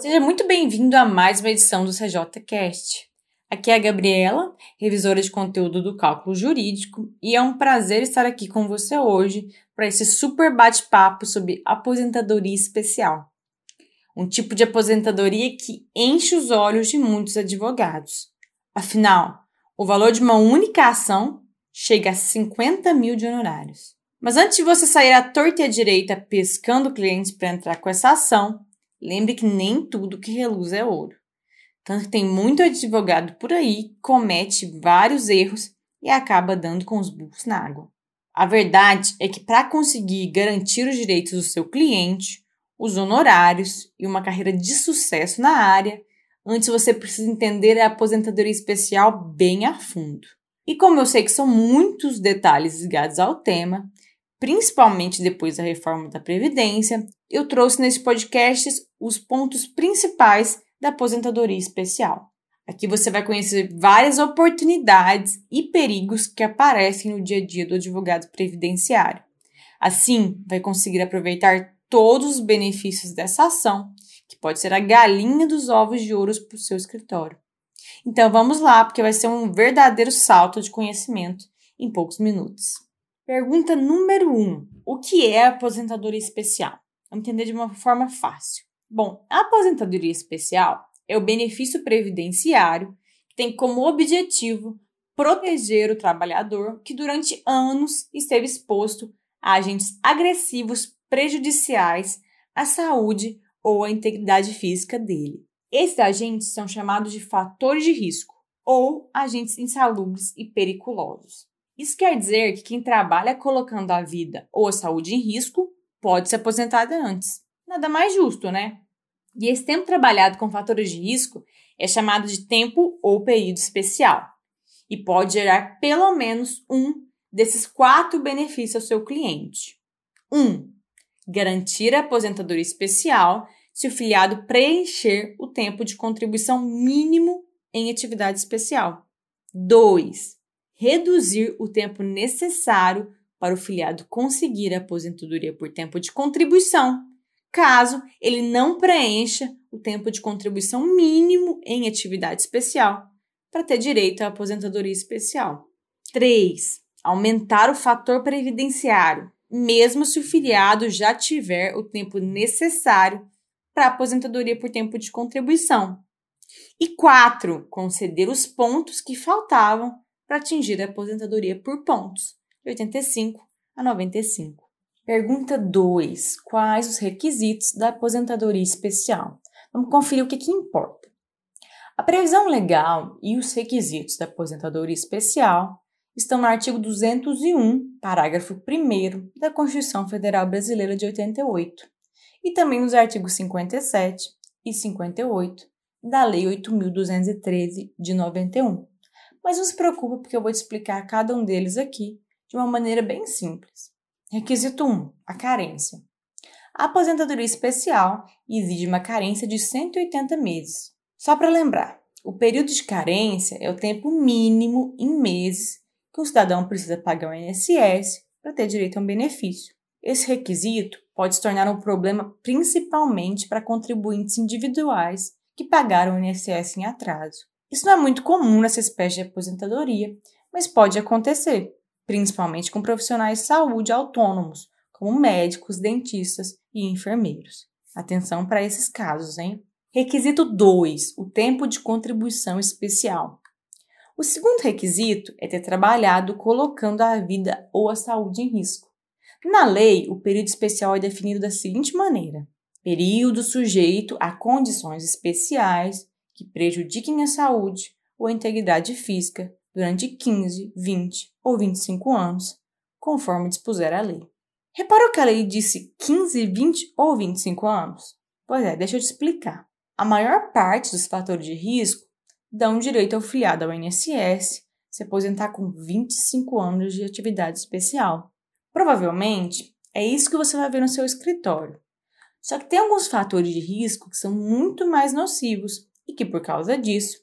Seja muito bem-vindo a mais uma edição do CJCast. Aqui é a Gabriela, revisora de conteúdo do cálculo jurídico, e é um prazer estar aqui com você hoje para esse super bate-papo sobre aposentadoria especial. Um tipo de aposentadoria que enche os olhos de muitos advogados. Afinal, o valor de uma única ação chega a 50 mil de honorários. Mas antes de você sair à torta e à direita pescando clientes para entrar com essa ação, Lembre que nem tudo que reluz é ouro. Tanto que tem muito advogado por aí que comete vários erros e acaba dando com os burros na água. A verdade é que para conseguir garantir os direitos do seu cliente, os honorários e uma carreira de sucesso na área, antes você precisa entender a aposentadoria especial bem a fundo. E como eu sei que são muitos detalhes ligados ao tema, principalmente depois da reforma da Previdência, eu trouxe nesse podcast os pontos principais da aposentadoria especial. Aqui você vai conhecer várias oportunidades e perigos que aparecem no dia a dia do advogado previdenciário. Assim, vai conseguir aproveitar todos os benefícios dessa ação, que pode ser a galinha dos ovos de ouro para o seu escritório. Então vamos lá, porque vai ser um verdadeiro salto de conhecimento em poucos minutos. Pergunta número 1: um, O que é aposentadoria especial? Vamos entender de uma forma fácil. Bom, a aposentadoria especial é o benefício previdenciário que tem como objetivo proteger o trabalhador que durante anos esteve exposto a agentes agressivos prejudiciais à saúde ou à integridade física dele. Esses agentes são chamados de fatores de risco ou agentes insalubres e periculosos. Isso quer dizer que quem trabalha colocando a vida ou a saúde em risco pode se aposentar antes. Nada mais justo, né? E esse tempo trabalhado com fatores de risco é chamado de tempo ou período especial e pode gerar pelo menos um desses quatro benefícios ao seu cliente. 1. Um, garantir a aposentadoria especial se o filiado preencher o tempo de contribuição mínimo em atividade especial. 2. Reduzir o tempo necessário para o filiado conseguir a aposentadoria por tempo de contribuição, caso ele não preencha o tempo de contribuição mínimo em atividade especial para ter direito à aposentadoria especial. 3. Aumentar o fator previdenciário, mesmo se o filiado já tiver o tempo necessário para a aposentadoria por tempo de contribuição. E 4. Conceder os pontos que faltavam para atingir a aposentadoria por pontos 85 a 95. Pergunta 2. Quais os requisitos da aposentadoria especial? Vamos conferir o que, que importa. A previsão legal e os requisitos da aposentadoria especial estão no artigo 201, parágrafo 1 da Constituição Federal Brasileira de 88 e também nos artigos 57 e 58 da Lei 8.213 de 91. Mas não se preocupe porque eu vou te explicar cada um deles aqui de uma maneira bem simples. Requisito 1: a carência. A aposentadoria especial exige uma carência de 180 meses. Só para lembrar, o período de carência é o tempo mínimo em meses que o cidadão precisa pagar o INSS para ter direito a um benefício. Esse requisito pode se tornar um problema principalmente para contribuintes individuais que pagaram o INSS em atraso. Isso não é muito comum nessa espécie de aposentadoria, mas pode acontecer principalmente com profissionais de saúde autônomos, como médicos, dentistas e enfermeiros. Atenção para esses casos, hein? Requisito 2: o tempo de contribuição especial. O segundo requisito é ter trabalhado colocando a vida ou a saúde em risco. Na lei, o período especial é definido da seguinte maneira: período sujeito a condições especiais que prejudiquem a saúde ou a integridade física durante 15, 20 ou 25 anos, conforme dispuser a lei. Reparou que a lei disse 15, 20 ou 25 anos? Pois é, deixa eu te explicar. A maior parte dos fatores de risco dão direito ao filiado ao INSS se aposentar com 25 anos de atividade especial. Provavelmente é isso que você vai ver no seu escritório. Só que tem alguns fatores de risco que são muito mais nocivos e que, por causa disso,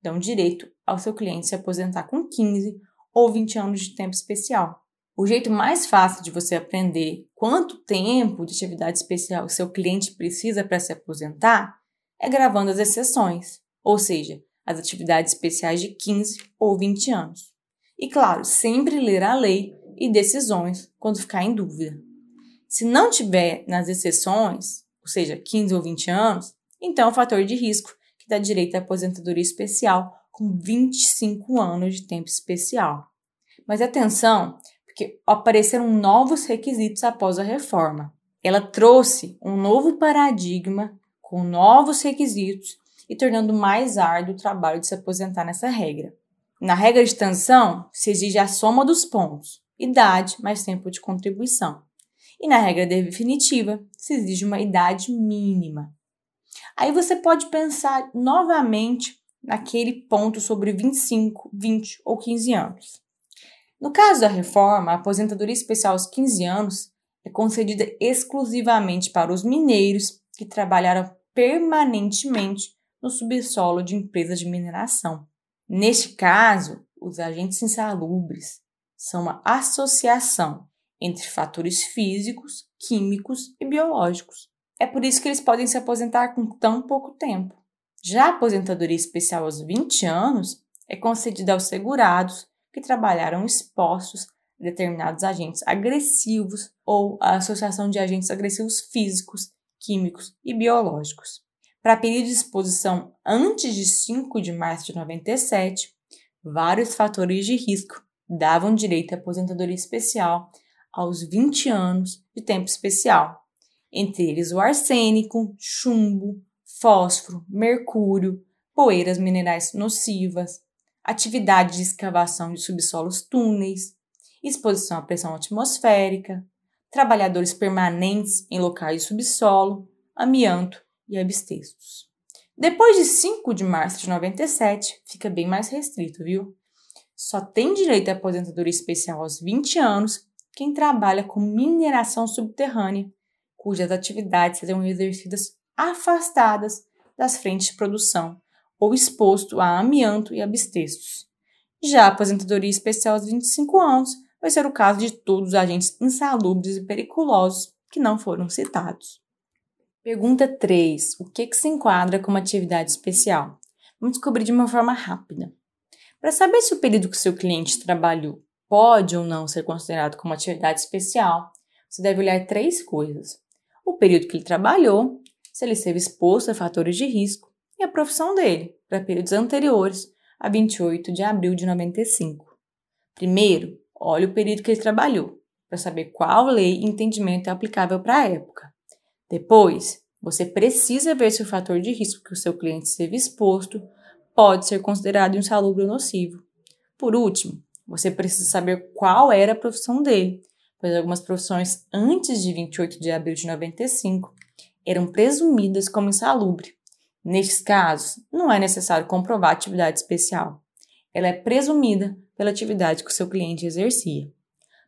dão direito ao seu cliente se aposentar com 15 ou 20 anos de tempo especial. O jeito mais fácil de você aprender quanto tempo de atividade especial o seu cliente precisa para se aposentar gravando as exceções, ou seja, as atividades especiais de 15 ou 20 anos. E claro, sempre ler a lei e decisões quando ficar em dúvida. Se não tiver nas exceções, ou seja, 15 ou 20 anos, então é o fator de risco que dá direito à aposentadoria especial com 25 anos de tempo especial. Mas atenção, porque apareceram novos requisitos após a reforma. Ela trouxe um novo paradigma com novos requisitos e tornando mais árduo o trabalho de se aposentar nessa regra. Na regra de transição, se exige a soma dos pontos, idade mais tempo de contribuição. E na regra definitiva, se exige uma idade mínima. Aí você pode pensar novamente naquele ponto sobre 25, 20 ou 15 anos. No caso da reforma, a aposentadoria especial aos 15 anos é concedida exclusivamente para os mineiros que trabalharam permanentemente no subsolo de empresas de mineração. Neste caso, os agentes insalubres são uma associação entre fatores físicos, químicos e biológicos. É por isso que eles podem se aposentar com tão pouco tempo. Já a aposentadoria especial aos 20 anos é concedida aos segurados que trabalharam expostos a determinados agentes agressivos ou a associação de agentes agressivos físicos, químicos e biológicos. Para período de exposição antes de 5 de março de 97, vários fatores de risco davam direito à aposentadoria especial aos 20 anos de tempo especial, entre eles o arsênico, chumbo, fósforo, mercúrio, poeiras minerais nocivas, atividade de escavação de subsolos túneis, exposição à pressão atmosférica, trabalhadores permanentes em locais de subsolo, amianto e abstestos. Depois de 5 de março de 97, fica bem mais restrito, viu? Só tem direito à aposentadoria especial aos 20 anos quem trabalha com mineração subterrânea, cujas atividades serão exercidas afastadas das frentes de produção ou exposto a amianto e abstestos. Já a aposentadoria especial aos 25 anos vai ser o caso de todos os agentes insalubres e periculosos que não foram citados. Pergunta 3. O que, que se enquadra como atividade especial? Vamos descobrir de uma forma rápida. Para saber se o período que seu cliente trabalhou pode ou não ser considerado como atividade especial, você deve olhar três coisas: o período que ele trabalhou, se ele esteve exposto a fatores de risco e a profissão dele, para períodos anteriores a 28 de abril de 95. Primeiro, olhe o período que ele trabalhou, para saber qual lei e entendimento é aplicável para a época. Depois, você precisa ver se o fator de risco que o seu cliente esteve exposto pode ser considerado insalubre ou nocivo. Por último, você precisa saber qual era a profissão dele, pois algumas profissões antes de 28 de abril de 95 eram presumidas como insalubre. Nestes casos, não é necessário comprovar atividade especial. Ela é presumida pela atividade que o seu cliente exercia.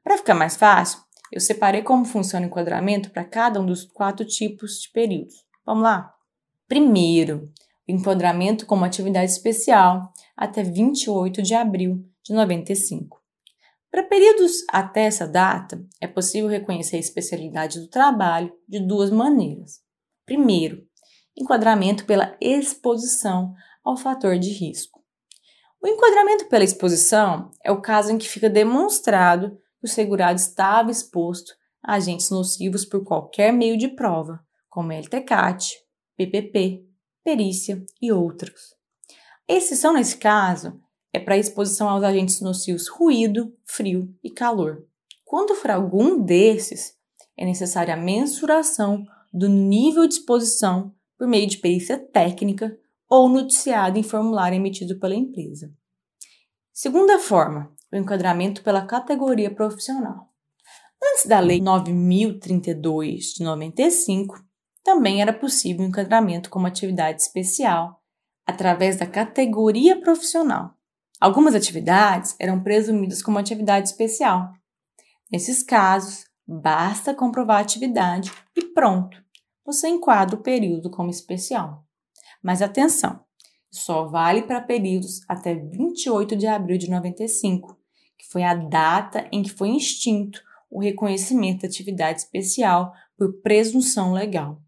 Para ficar mais fácil, eu separei como funciona o enquadramento para cada um dos quatro tipos de períodos. Vamos lá? Primeiro, o enquadramento como atividade especial até 28 de abril de 95. Para períodos até essa data, é possível reconhecer a especialidade do trabalho de duas maneiras. Primeiro, enquadramento pela exposição ao fator de risco. O enquadramento pela exposição é o caso em que fica demonstrado que o segurado estava exposto a agentes nocivos por qualquer meio de prova, como LTCAT, PPP, perícia e outros. A exceção nesse caso é para exposição aos agentes nocivos ruído, frio e calor. Quando for algum desses, é necessária a mensuração do nível de exposição por meio de perícia técnica ou noticiado em formulário emitido pela empresa. Segunda forma, o enquadramento pela categoria profissional. Antes da Lei 9032 de 95, também era possível o enquadramento como atividade especial através da categoria profissional. Algumas atividades eram presumidas como atividade especial. Nesses casos, basta comprovar a atividade e pronto, você enquadra o período como especial. Mas atenção, só vale para períodos até 28 de abril de 95, que foi a data em que foi extinto o reconhecimento da atividade especial por presunção legal.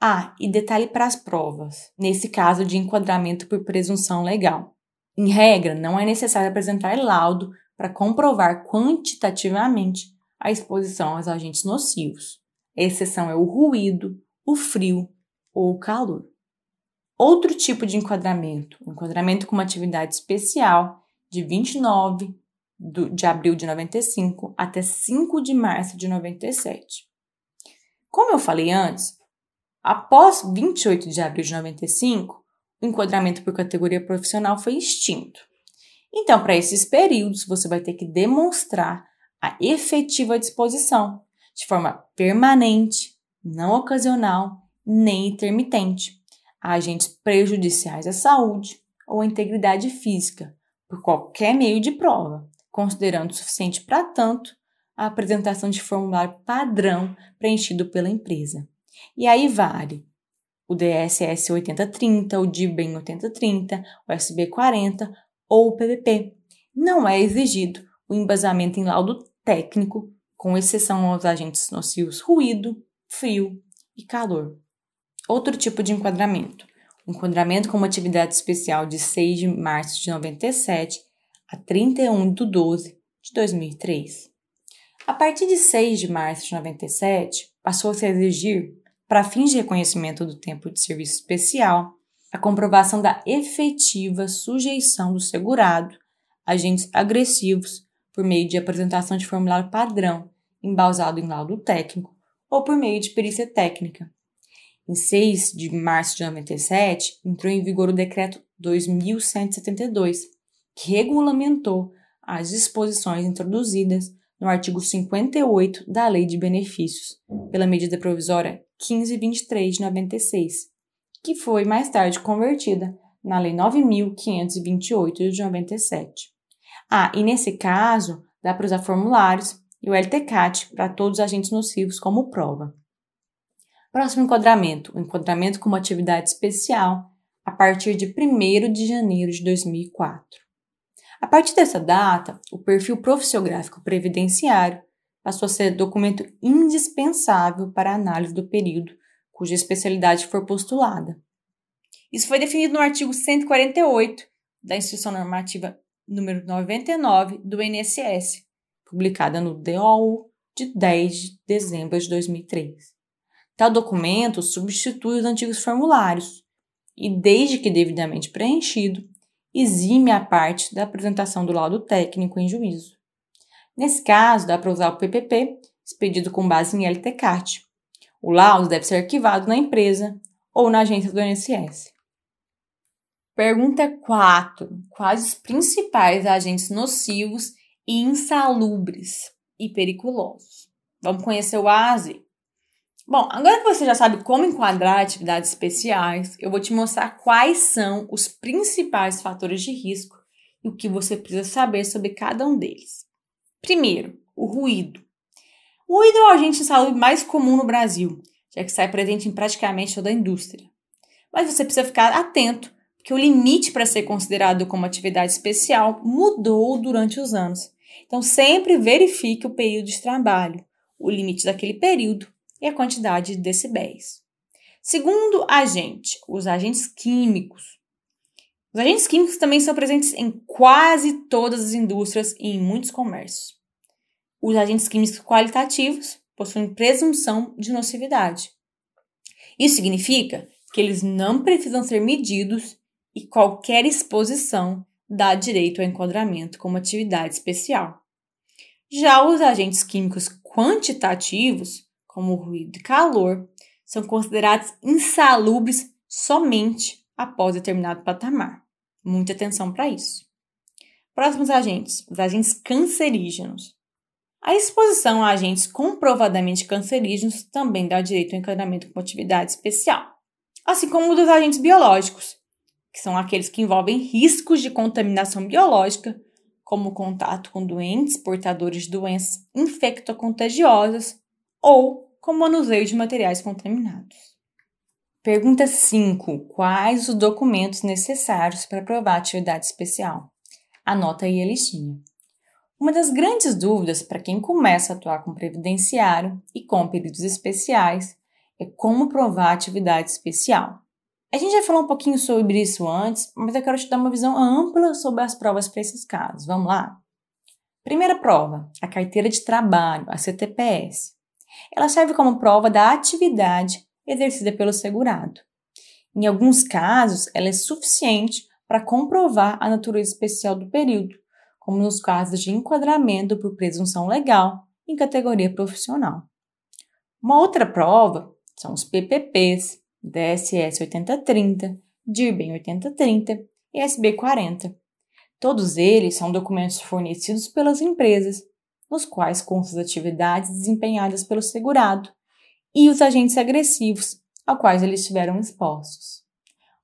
Ah, e detalhe para as provas, nesse caso de enquadramento por presunção legal. Em regra, não é necessário apresentar laudo para comprovar quantitativamente a exposição aos agentes nocivos. A exceção é o ruído, o frio ou o calor. Outro tipo de enquadramento, enquadramento com uma atividade especial de 29 de abril de 95 até 5 de março de 97. Como eu falei antes, após 28 de abril de 95, o enquadramento por categoria profissional foi extinto. Então, para esses períodos, você vai ter que demonstrar a efetiva disposição, de forma permanente, não ocasional, nem intermitente, a agentes prejudiciais à saúde ou à integridade física, por qualquer meio de prova, considerando suficiente para tanto a apresentação de formulário padrão preenchido pela empresa. E aí vale o DSS 8030, o DIBEM 8030, o SB40 ou o PVP. Não é exigido o embasamento em laudo técnico, com exceção aos agentes nocivos ruído, frio e calor. Outro tipo de enquadramento. O enquadramento com uma atividade especial de 6 de março de 97 a 31 de 12 de 2003. A partir de 6 de março de 97, passou a exigir para fins de reconhecimento do tempo de serviço especial, a comprovação da efetiva sujeição do segurado a agentes agressivos por meio de apresentação de formulário padrão embasado em laudo técnico ou por meio de perícia técnica. Em 6 de março de 97, entrou em vigor o decreto 2172, que regulamentou as disposições introduzidas no artigo 58 da Lei de Benefícios, pela medida provisória 1523 de 96, que foi mais tarde convertida na Lei 9528 de 97. Ah, e nesse caso, dá para usar formulários e o LTCAT para todos os agentes nocivos como prova. Próximo enquadramento, o enquadramento como atividade especial a partir de 1 de janeiro de 2004. A partir dessa data, o perfil profissiográfico previdenciário passou a ser documento indispensável para a análise do período cuja especialidade for postulada. Isso foi definido no artigo 148 da Instrução Normativa número 99 do INSS, publicada no DOU de 10 de dezembro de 2003. Tal documento substitui os antigos formulários e, desde que devidamente preenchido, exime a parte da apresentação do laudo técnico em juízo. Nesse caso, dá para usar o PPP, expedido com base em LTCAT. O laudo deve ser arquivado na empresa ou na agência do INSS. Pergunta 4. Quais os principais agentes nocivos e insalubres e periculosos? Vamos conhecer o ASE? Bom, agora que você já sabe como enquadrar atividades especiais, eu vou te mostrar quais são os principais fatores de risco e o que você precisa saber sobre cada um deles. Primeiro, o ruído. O ruído é o agente de saúde mais comum no Brasil, já que sai presente em praticamente toda a indústria. Mas você precisa ficar atento, porque o limite para ser considerado como atividade especial mudou durante os anos. Então, sempre verifique o período de trabalho, o limite daquele período e a quantidade de decibéis. Segundo agente, os agentes químicos. Os agentes químicos também são presentes em quase todas as indústrias e em muitos comércios. Os agentes químicos qualitativos possuem presunção de nocividade. Isso significa que eles não precisam ser medidos e qualquer exposição dá direito ao enquadramento como atividade especial. Já os agentes químicos quantitativos, como ruído e calor, são considerados insalubres somente após determinado patamar. Muita atenção para isso. Próximos agentes, os agentes cancerígenos. A exposição a agentes comprovadamente cancerígenos também dá direito ao encadeamento com atividade especial, assim como dos agentes biológicos, que são aqueles que envolvem riscos de contaminação biológica, como contato com doentes portadores de doenças infectocontagiosas ou com manuseio de materiais contaminados. Pergunta 5. Quais os documentos necessários para aprovar a atividade especial? Anota aí a listinha. Uma das grandes dúvidas para quem começa a atuar com previdenciário e com períodos especiais é como provar atividade especial. A gente já falou um pouquinho sobre isso antes, mas eu quero te dar uma visão ampla sobre as provas para esses casos. Vamos lá? Primeira prova, a carteira de trabalho, a CTPS. Ela serve como prova da atividade exercida pelo segurado. Em alguns casos, ela é suficiente para comprovar a natureza especial do período, como nos casos de enquadramento por presunção legal em categoria profissional. Uma outra prova são os PPPs, DSS 8030, DIRBEN 8030 e SB 40. Todos eles são documentos fornecidos pelas empresas, nos quais constam as atividades desempenhadas pelo segurado e os agentes agressivos a quais eles estiveram expostos.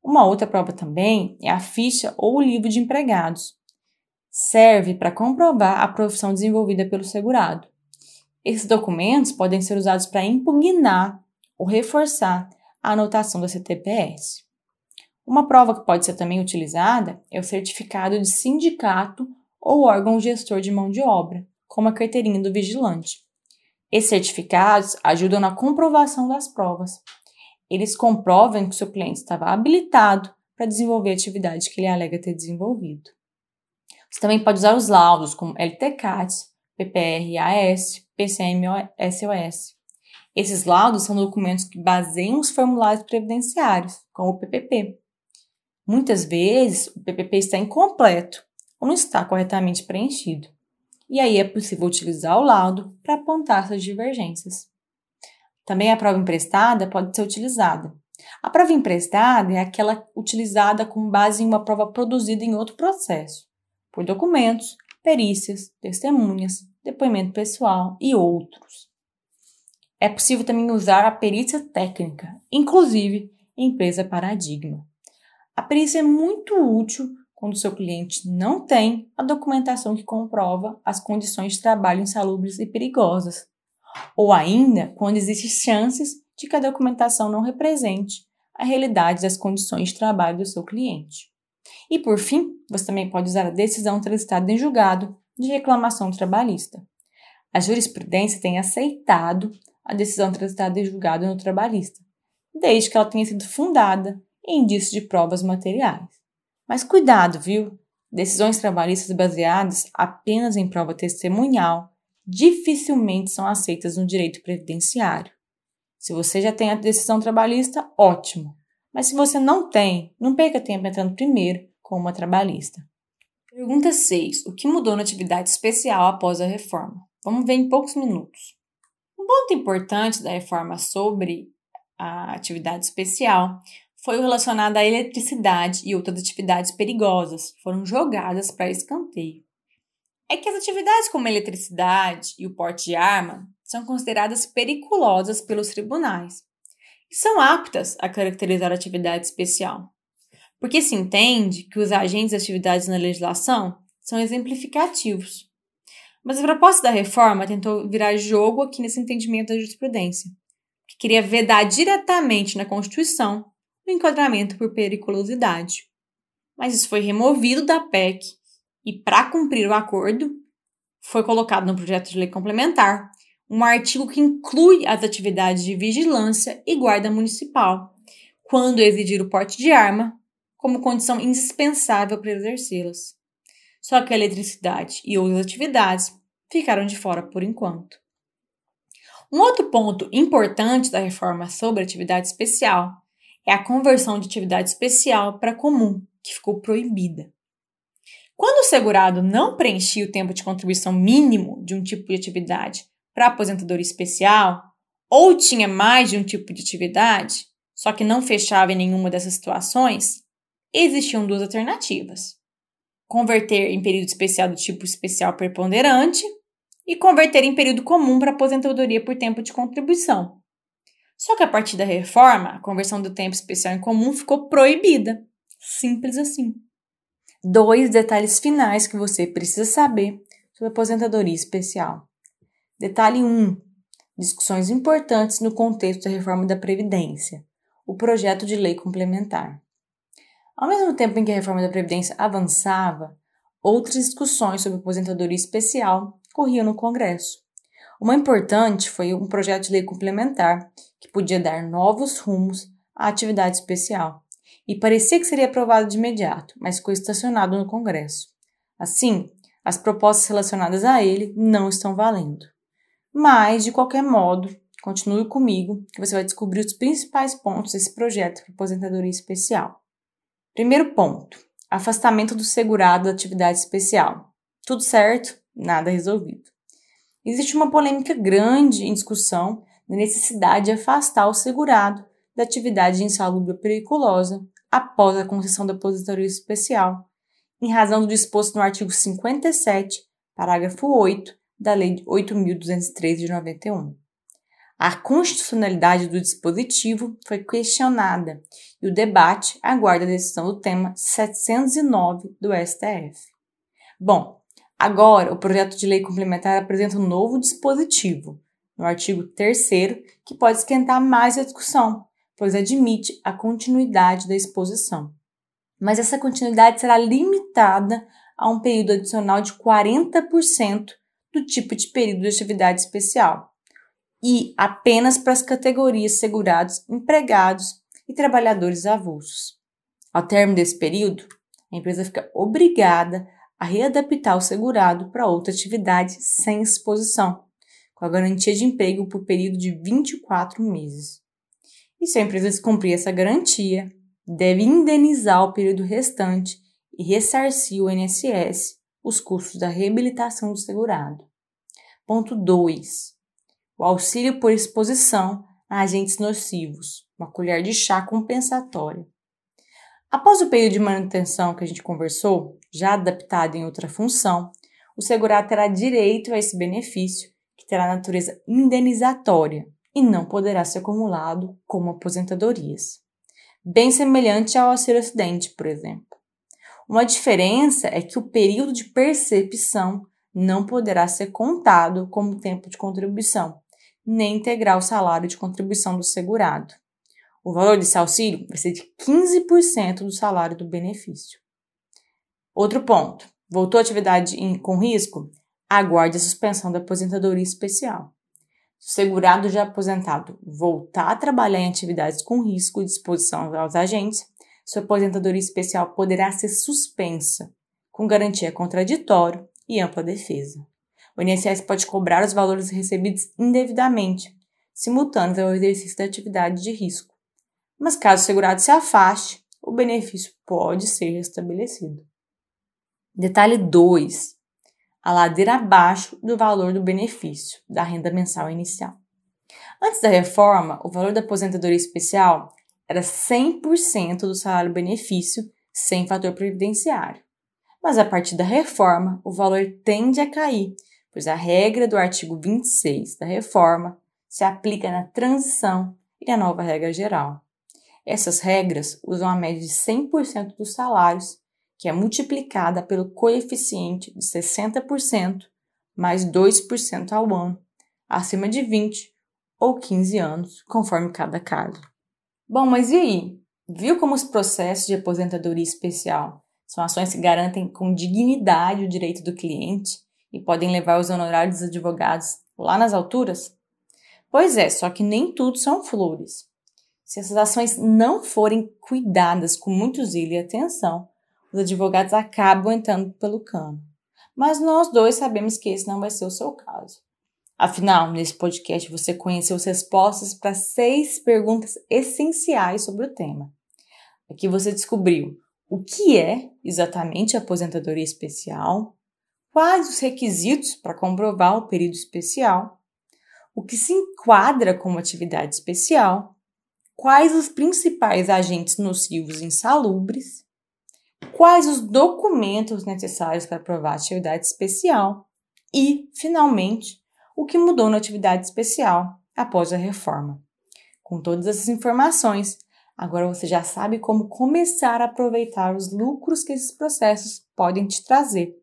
Uma outra prova também é a ficha ou o livro de empregados. Serve para comprovar a profissão desenvolvida pelo segurado. Esses documentos podem ser usados para impugnar ou reforçar a anotação da CTPS. Uma prova que pode ser também utilizada é o certificado de sindicato ou órgão gestor de mão de obra, como a carteirinha do vigilante. Esses certificados ajudam na comprovação das provas. Eles comprovam que o seu cliente estava habilitado para desenvolver a atividade que ele alega ter desenvolvido. Você também pode usar os laudos como LTCAT, PPR-AS, PCM-SOS. Esses laudos são documentos que baseiam os formulários previdenciários, como o PPP. Muitas vezes, o PPP está incompleto ou não está corretamente preenchido. E aí é possível utilizar o laudo para apontar essas divergências. Também a prova emprestada pode ser utilizada. A prova emprestada é aquela utilizada com base em uma prova produzida em outro processo, por documentos, perícias, testemunhas, depoimento pessoal e outros. É possível também usar a perícia técnica, inclusive em empresa paradigma. A perícia é muito útil quando seu cliente não tem a documentação que comprova as condições de trabalho insalubres e perigosas, ou ainda quando existem chances de que a documentação não represente a realidade das condições de trabalho do seu cliente. E por fim, você também pode usar a decisão transitada em julgado de reclamação trabalhista. A jurisprudência tem aceitado a decisão transitada em julgado no trabalhista, desde que ela tenha sido fundada em indícios de provas materiais. Mas cuidado, viu? Decisões trabalhistas baseadas apenas em prova testemunhal dificilmente são aceitas no direito previdenciário. Se você já tem a decisão trabalhista, ótimo. Mas se você não tem, não perca tempo entrando primeiro com uma trabalhista. Pergunta 6. O que mudou na atividade especial após a reforma? Vamos ver em poucos minutos. Um ponto importante da reforma sobre a atividade especial foi o relacionado à eletricidade e outras atividades perigosas, foram jogadas para escanteio. É que as atividades como a eletricidade e o porte de arma são consideradas periculosas pelos tribunais e são aptas a caracterizar a atividade especial, porque se entende que os agentes de atividades na legislação são exemplificativos. Mas a proposta da reforma tentou virar jogo aqui nesse entendimento da jurisprudência, que queria vedar diretamente na Constituição o enquadramento por periculosidade. Mas isso foi removido da PEC e, para cumprir o acordo, foi colocado no projeto de lei complementar um artigo que inclui as atividades de vigilância e guarda municipal, quando exigir o porte de arma como condição indispensável para exercê-las. Só que a eletricidade e outras atividades ficaram de fora por enquanto. Um outro ponto importante da reforma sobre atividade especial é a conversão de atividade especial para comum, que ficou proibida. Quando o segurado não preenchia o tempo de contribuição mínimo de um tipo de atividade para aposentadoria especial, ou tinha mais de um tipo de atividade, só que não fechava em nenhuma dessas situações, existiam duas alternativas converter em período especial do tipo especial preponderante e converter em período comum para aposentadoria por tempo de contribuição. Só que a partir da reforma, a conversão do tempo especial em comum ficou proibida. Simples assim. Dois detalhes finais que você precisa saber sobre aposentadoria especial. Detalhe 1. Um, discussões importantes no contexto da reforma da Previdência. O projeto de lei complementar. Ao mesmo tempo em que a reforma da Previdência avançava, outras discussões sobre aposentadoria especial corriam no Congresso. Uma importante foi um projeto de lei complementar que podia dar novos rumos à atividade especial e parecia que seria aprovado de imediato, mas ficou estacionado no Congresso. Assim, as propostas relacionadas a ele não estão valendo. Mas, de qualquer modo, continue comigo que você vai descobrir os principais pontos desse projeto de aposentadoria especial. Primeiro ponto: afastamento do segurado da atividade especial. Tudo certo? Nada resolvido. Existe uma polêmica grande em discussão da necessidade de afastar o segurado da atividade insalubre periculosa após a concessão da aposentadoria especial, em razão do disposto no artigo 57, parágrafo 8 da Lei 8.213 de 91. A constitucionalidade do dispositivo foi questionada e o debate aguarda a decisão do tema 709 do STF. Bom, agora o projeto de lei complementar apresenta um novo dispositivo, no artigo 3 que pode esquentar mais a discussão, pois admite a continuidade da exposição. Mas essa continuidade será limitada a um período adicional de 40% do tipo de período de atividade especial e apenas para as categorias segurados, empregados e trabalhadores avulsos. Ao término desse período, a empresa fica obrigada a readaptar o segurado para outra atividade sem exposição, com a garantia de emprego por período de 24 meses. E se a empresa descumprir essa garantia, deve indenizar o período restante e ressarcir o INSS os custos da reabilitação do segurado. Ponto 2. O auxílio por exposição a agentes nocivos, uma colher de chá compensatória. Após o período de manutenção que a gente conversou, já adaptado em outra função, o segurado terá direito a esse benefício, que terá natureza indenizatória, e não poderá ser acumulado como aposentadorias. Bem semelhante ao auxílio acidente, por exemplo. Uma diferença é que o período de percepção não poderá ser contado como tempo de contribuição, nem integrar o salário de contribuição do segurado. O valor desse auxílio vai ser de 15% do salário do benefício. Outro ponto: voltou à atividade com risco? Aguarde a suspensão da aposentadoria especial. Se o segurado já aposentado voltar a trabalhar em atividades com risco de exposição aos agentes, sua aposentadoria especial poderá ser suspensa, com garantia contraditória e ampla defesa. O INSS pode cobrar os valores recebidos indevidamente, simultâneos ao exercício da atividade de risco. Mas caso o segurado se afaste, o benefício pode ser restabelecido. Detalhe 2 a ladeira abaixo do valor do benefício da renda mensal inicial. Antes da reforma, o valor da aposentadoria especial era 100% do salário-benefício sem fator previdenciário. Mas a partir da reforma, o valor tende a cair, pois a regra do artigo 26 da reforma se aplica na transição e na nova regra geral. Essas regras usam a média de 100% dos salários que é multiplicada pelo coeficiente de 60% mais 2% ao ano, acima de 20 ou 15 anos, conforme cada caso. Bom, mas e aí? Viu como os processos de aposentadoria especial são ações que garantem com dignidade o direito do cliente e podem levar os honorários dos advogados lá nas alturas? Pois é, só que nem tudo são flores. Se essas ações não forem cuidadas com muito zelo e atenção, os advogados acabam entrando pelo cano. Mas nós dois sabemos que esse não vai ser o seu caso. Afinal, nesse podcast você conheceu as respostas para seis perguntas essenciais sobre o tema. Aqui você descobriu o que é exatamente a aposentadoria especial, quais os requisitos para comprovar o período especial, o que se enquadra como atividade especial, quais os principais agentes nocivos insalubres quais os documentos necessários para provar a atividade especial e, finalmente, o que mudou na atividade especial após a reforma. Com todas essas informações, agora você já sabe como começar a aproveitar os lucros que esses processos podem te trazer.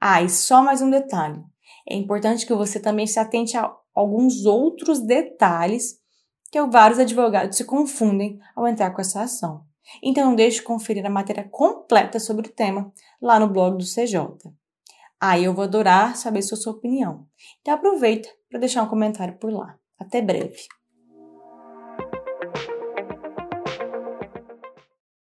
Ah, e só mais um detalhe: é importante que você também se atente a alguns outros detalhes que vários advogados se confundem ao entrar com essa ação. Então não deixe de conferir a matéria completa sobre o tema lá no blog do CJ. Aí eu vou adorar saber sua, sua opinião. Então aproveita para deixar um comentário por lá. Até breve!